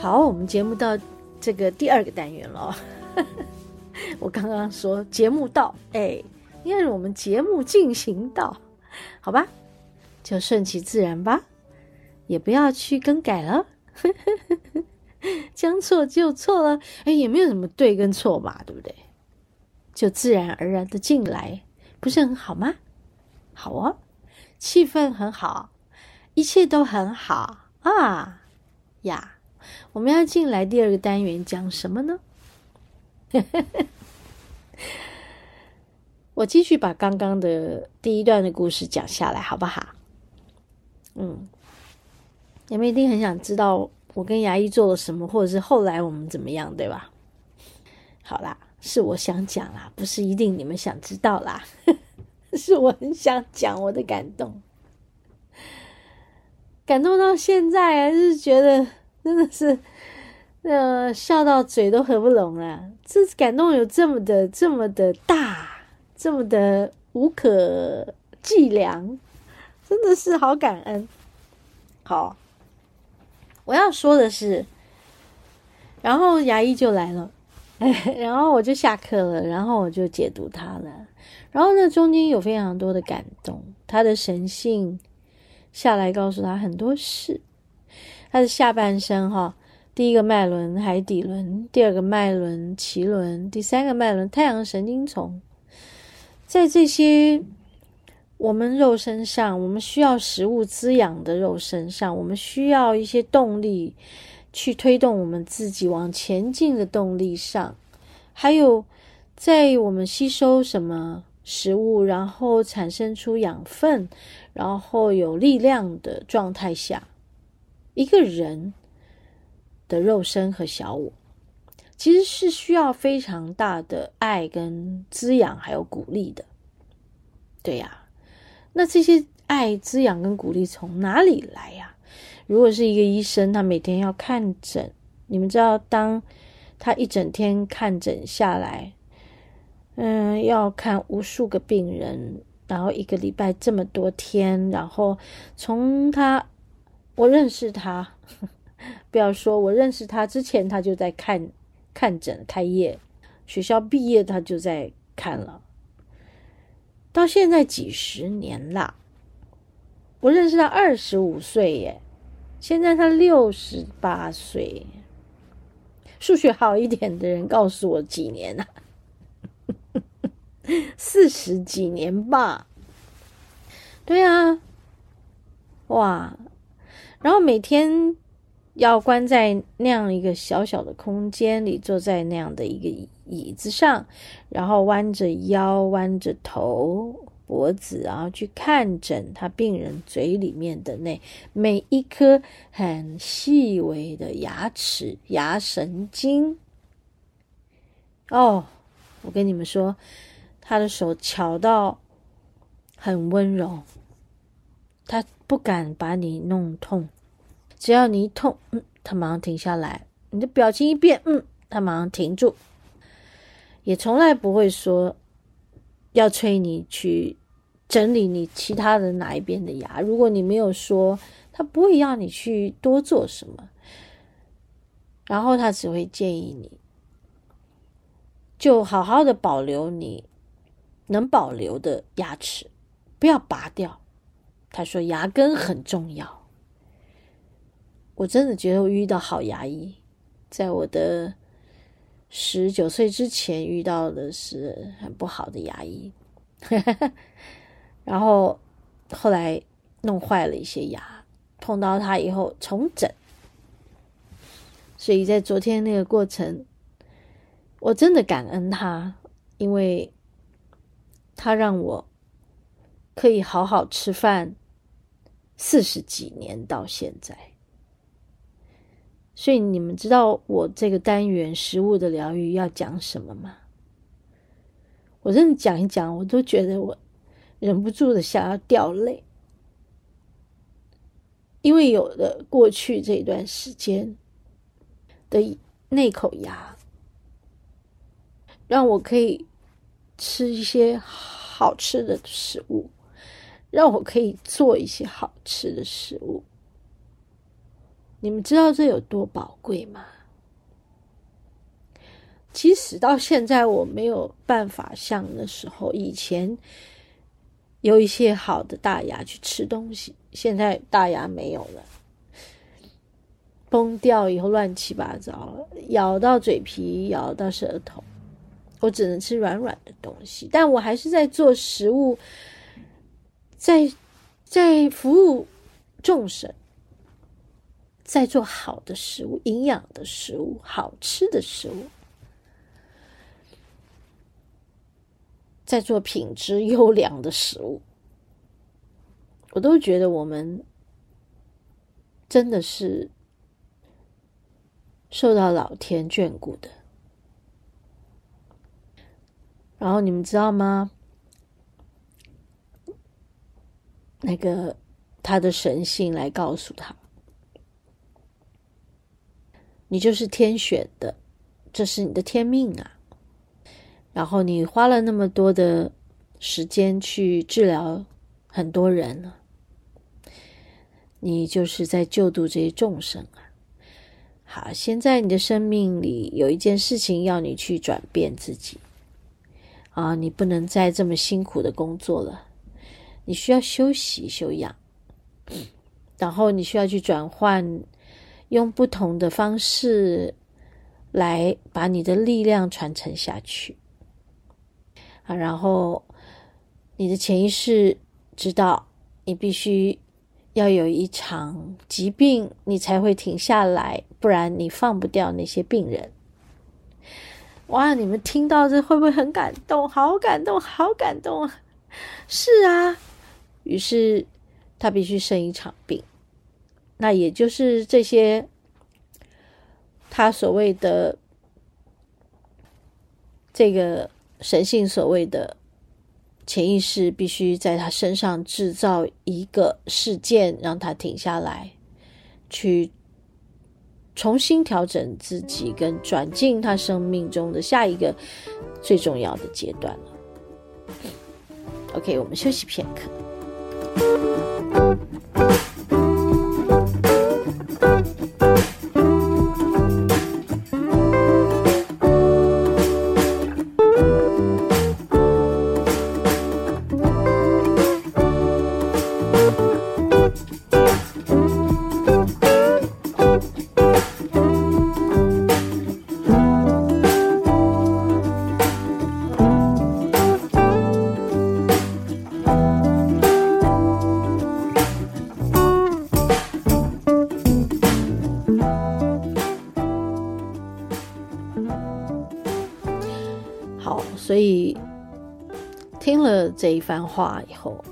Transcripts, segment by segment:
好，我们节目到这个第二个单元了。我刚刚说节目到，哎，应该是我们节目进行到，好吧，就顺其自然吧，也不要去更改了，将错就错了，哎，也没有什么对跟错嘛，对不对？就自然而然的进来，不是很好吗？好哦，气氛很好，一切都很好啊呀。我们要进来第二个单元讲什么呢？我继续把刚刚的第一段的故事讲下来，好不好？嗯，你们一定很想知道我跟牙医做了什么，或者是后来我们怎么样，对吧？好啦，是我想讲啦，不是一定你们想知道啦，是我很想讲我的感动，感动到现在还是觉得。真的是，呃，笑到嘴都合不拢了。这感动有这么的、这么的大，这么的无可计量，真的是好感恩。好，我要说的是，然后牙医就来了，哎，然后我就下课了，然后我就解读他了。然后呢，中间有非常多的感动，他的神性下来告诉他很多事。它的下半身哈，第一个脉轮海底轮，第二个脉轮脐轮，第三个脉轮太阳神经丛。在这些我们肉身上，我们需要食物滋养的肉身上，我们需要一些动力去推动我们自己往前进的动力上，还有在我们吸收什么食物，然后产生出养分，然后有力量的状态下。一个人的肉身和小我，其实是需要非常大的爱跟滋养，还有鼓励的。对呀，那这些爱、滋养跟鼓励从哪里来呀？如果是一个医生，他每天要看诊，你们知道，当他一整天看诊下来，嗯，要看无数个病人，然后一个礼拜这么多天，然后从他。我认识他，不要说我认识他之前，他就在看看诊开业，学校毕业他就在看了，到现在几十年了。我认识他二十五岁耶，现在他六十八岁。数学好一点的人告诉我几年了，四十几年吧。对啊，哇。然后每天要关在那样一个小小的空间里，坐在那样的一个椅子上，然后弯着腰、弯着头、脖子，然后去看诊他病人嘴里面的那每一颗很细微的牙齿、牙神经。哦，我跟你们说，他的手巧到很温柔。他不敢把你弄痛，只要你一痛，嗯，他马上停下来。你的表情一变，嗯，他马上停住，也从来不会说要催你去整理你其他的哪一边的牙。如果你没有说，他不会要你去多做什么，然后他只会建议你，就好好的保留你能保留的牙齿，不要拔掉。他说：“牙根很重要。”我真的觉得我遇到好牙医，在我的十九岁之前遇到的是很不好的牙医，然后后来弄坏了一些牙，碰到他以后重整。所以在昨天那个过程，我真的感恩他，因为他让我。可以好好吃饭四十几年到现在。所以你们知道我这个单元食物的疗愈要讲什么吗？我真的讲一讲，我都觉得我忍不住的想要掉泪，因为有了过去这段时间的那口牙，让我可以吃一些好吃的食物，让我可以做一些好吃的食物。你们知道这有多宝贵吗？其实到现在，我没有办法像那时候以前有一些好的大牙去吃东西。现在大牙没有了，崩掉以后乱七八糟了，咬到嘴皮，咬到舌头，我只能吃软软的东西。但我还是在做食物，在在服务众生，在做好的食物、营养的食物、好吃的食物。在做品质优良的食物，我都觉得我们真的是受到老天眷顾的。然后你们知道吗？那个他的神性来告诉他：“你就是天选的，这是你的天命啊。”然后你花了那么多的时间去治疗很多人了，你就是在救度这些众生啊。好，现在你的生命里有一件事情要你去转变自己啊，你不能再这么辛苦的工作了，你需要休息休养，然后你需要去转换，用不同的方式来把你的力量传承下去。啊，然后你的潜意识知道你必须要有一场疾病，你才会停下来，不然你放不掉那些病人。哇，你们听到这会不会很感动？好感动，好感动啊！是啊，于是他必须生一场病，那也就是这些他所谓的这个。神性所谓的潜意识，必须在他身上制造一个事件，让他停下来，去重新调整自己，跟转进他生命中的下一个最重要的阶段了。OK，我们休息片刻。这一番话以后，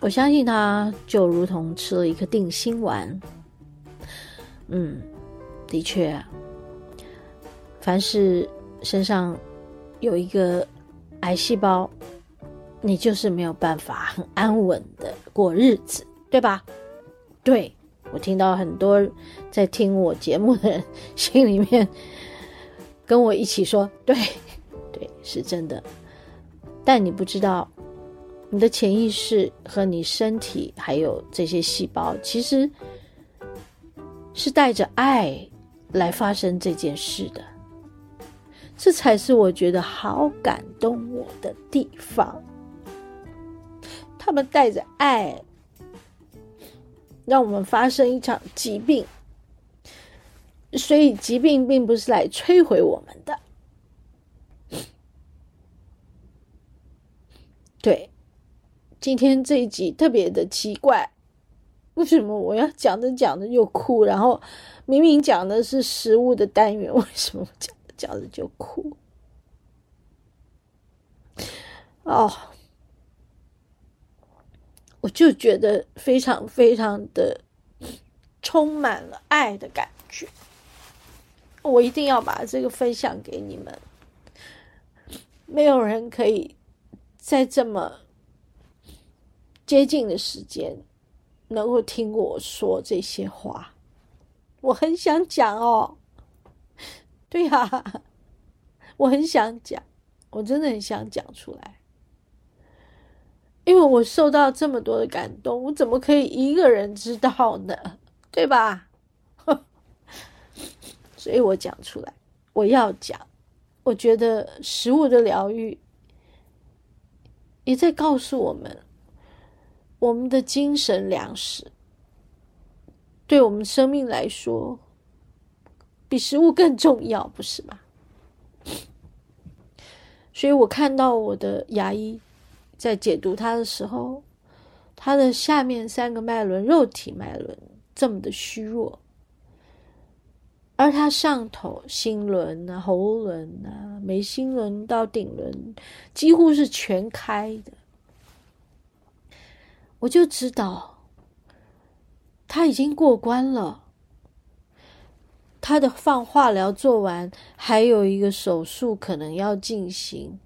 我相信他就如同吃了一颗定心丸。嗯，的确，凡是身上有一个癌细胞，你就是没有办法很安稳的过日子，对吧？对，我听到很多在听我节目的人心里面跟我一起说，对。对，是真的，但你不知道，你的潜意识和你身体还有这些细胞，其实是带着爱来发生这件事的。这才是我觉得好感动我的地方。他们带着爱，让我们发生一场疾病，所以疾病并不是来摧毁我们的。对，今天这一集特别的奇怪，为什么我要讲着讲着就哭？然后明明讲的是食物的单元，为什么讲着讲着就哭？哦，我就觉得非常非常的充满了爱的感觉。我一定要把这个分享给你们。没有人可以在这么接近的时间能够听我说这些话。我很想讲哦，对呀，我很想讲，我真的很想讲出来。因为我受到这么多的感动，我怎么可以一个人知道呢？对吧？所以我讲出来，我要讲。我觉得食物的疗愈也在告诉我们，我们的精神粮食对我们生命来说比食物更重要，不是吗？所以我看到我的牙医。在解读它的时候，它的下面三个脉轮，肉体脉轮这么的虚弱，而它上头心轮啊、喉轮啊、眉心轮到顶轮，几乎是全开的。我就知道，他已经过关了。他的放化疗做完，还有一个手术可能要进行。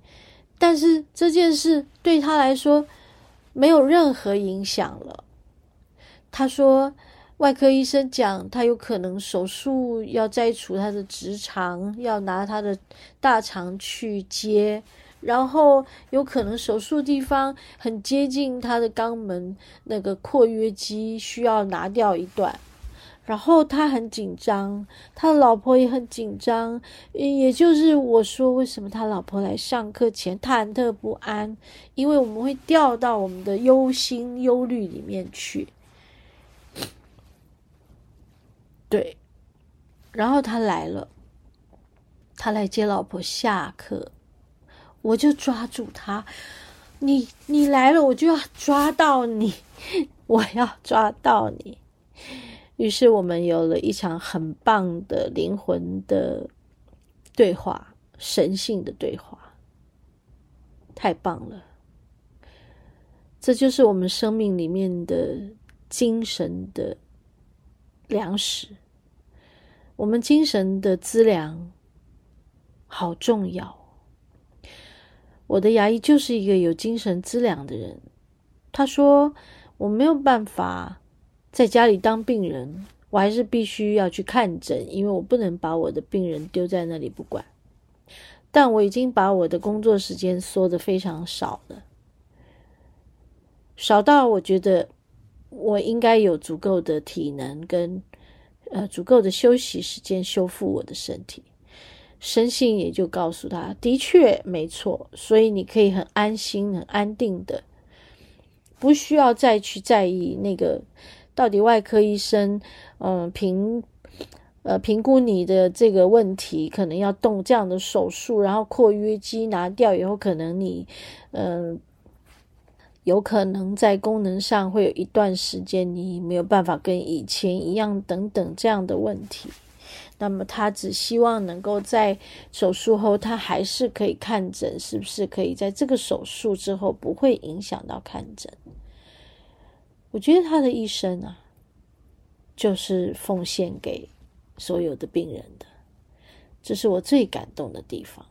但是这件事对他来说没有任何影响了。他说，外科医生讲他有可能手术要摘除他的直肠，要拿他的大肠去接，然后有可能手术地方很接近他的肛门，那个括约肌需要拿掉一段。然后他很紧张，他老婆也很紧张，也就是我说，为什么他老婆来上课前忐忑不安？因为我们会掉到我们的忧心、忧虑里面去。对，然后他来了，他来接老婆下课，我就抓住他，你你来了，我就要抓到你，我要抓到你。于是我们有了一场很棒的灵魂的对话，神性的对话，太棒了！这就是我们生命里面的精神的粮食，我们精神的资粮好重要。我的牙医就是一个有精神资粮的人，他说我没有办法。在家里当病人，我还是必须要去看诊，因为我不能把我的病人丢在那里不管。但我已经把我的工作时间缩得非常少了，少到我觉得我应该有足够的体能跟呃足够的休息时间修复我的身体。身心也就告诉他，的确没错，所以你可以很安心、很安定的，不需要再去在意那个。到底外科医生，嗯，评，呃，评估你的这个问题，可能要动这样的手术，然后括约肌拿掉以后，可能你，嗯，有可能在功能上会有一段时间你没有办法跟以前一样，等等这样的问题。那么他只希望能够在手术后，他还是可以看诊，是不是可以在这个手术之后不会影响到看诊？我觉得他的一生啊，就是奉献给所有的病人的，这是我最感动的地方。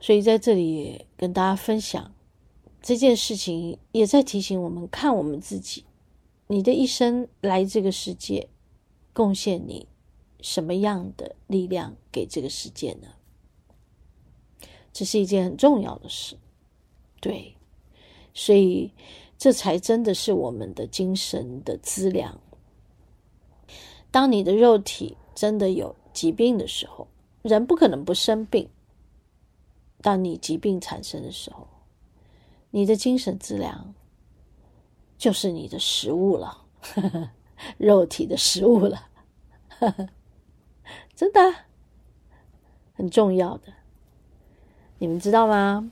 所以在这里也跟大家分享这件事情，也在提醒我们看我们自己：你的一生来这个世界，贡献你什么样的力量给这个世界呢？这是一件很重要的事，对。所以，这才真的是我们的精神的资粮。当你的肉体真的有疾病的时候，人不可能不生病。当你疾病产生的时候，你的精神资粮就是你的食物了，呵呵，肉体的食物了，呵呵，真的很重要的。你们知道吗？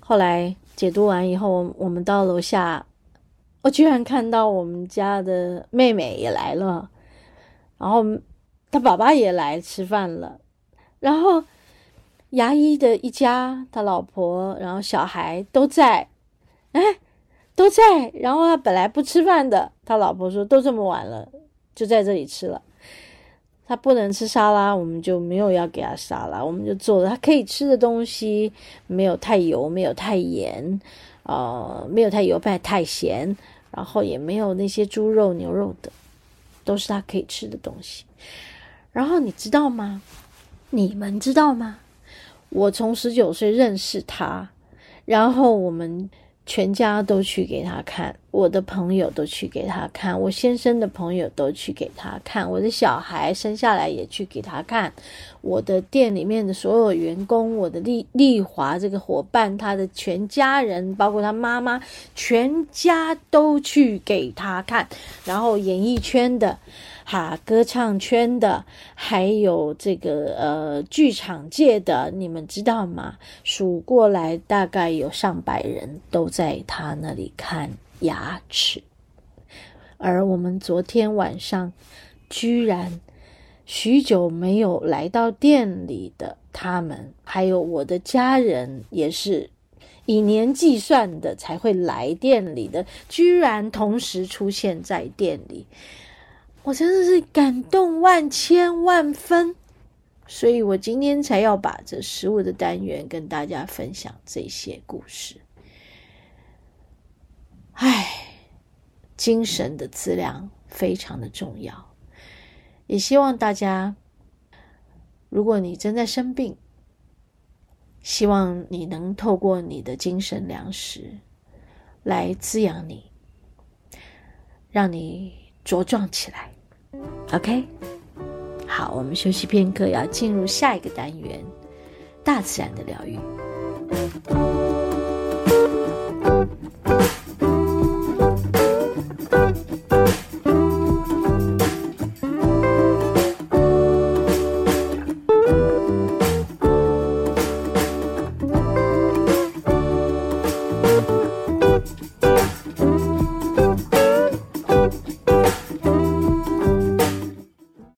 后来。解读完以后，我们到楼下，我居然看到我们家的妹妹也来了，然后她爸爸也来吃饭了，然后牙医的一家，他老婆，然后小孩都在，哎，都在。然后他本来不吃饭的，他老婆说都这么晚了，就在这里吃了。他不能吃沙拉，我们就没有要给他沙拉，我们就做了他可以吃的东西，没有太油，没有太盐，呃，没有太油，不太咸，然后也没有那些猪肉、牛肉的，都是他可以吃的东西。然后你知道吗？你们知道吗？我从十九岁认识他，然后我们全家都去给他看，我的朋友都去给他看，我先生的朋友都去给他看，我的小孩生下来也去给他看，我的店里面的所有员工，我的丽丽华这个伙伴，他的全家人，包括他妈妈，全家都去给他看，然后演艺圈的。哈，歌唱圈的，还有这个呃剧场界的，你们知道吗？数过来大概有上百人都在他那里看牙齿，而我们昨天晚上居然许久没有来到店里的他们，还有我的家人，也是以年计算的才会来店里的，居然同时出现在店里。我真的是感动万千万分，所以我今天才要把这食物的单元跟大家分享这些故事。唉，精神的资粮非常的重要，也希望大家，如果你正在生病，希望你能透过你的精神粮食来滋养你，让你茁壮起来。OK，好，我们休息片刻，要进入下一个单元——大自然的疗愈。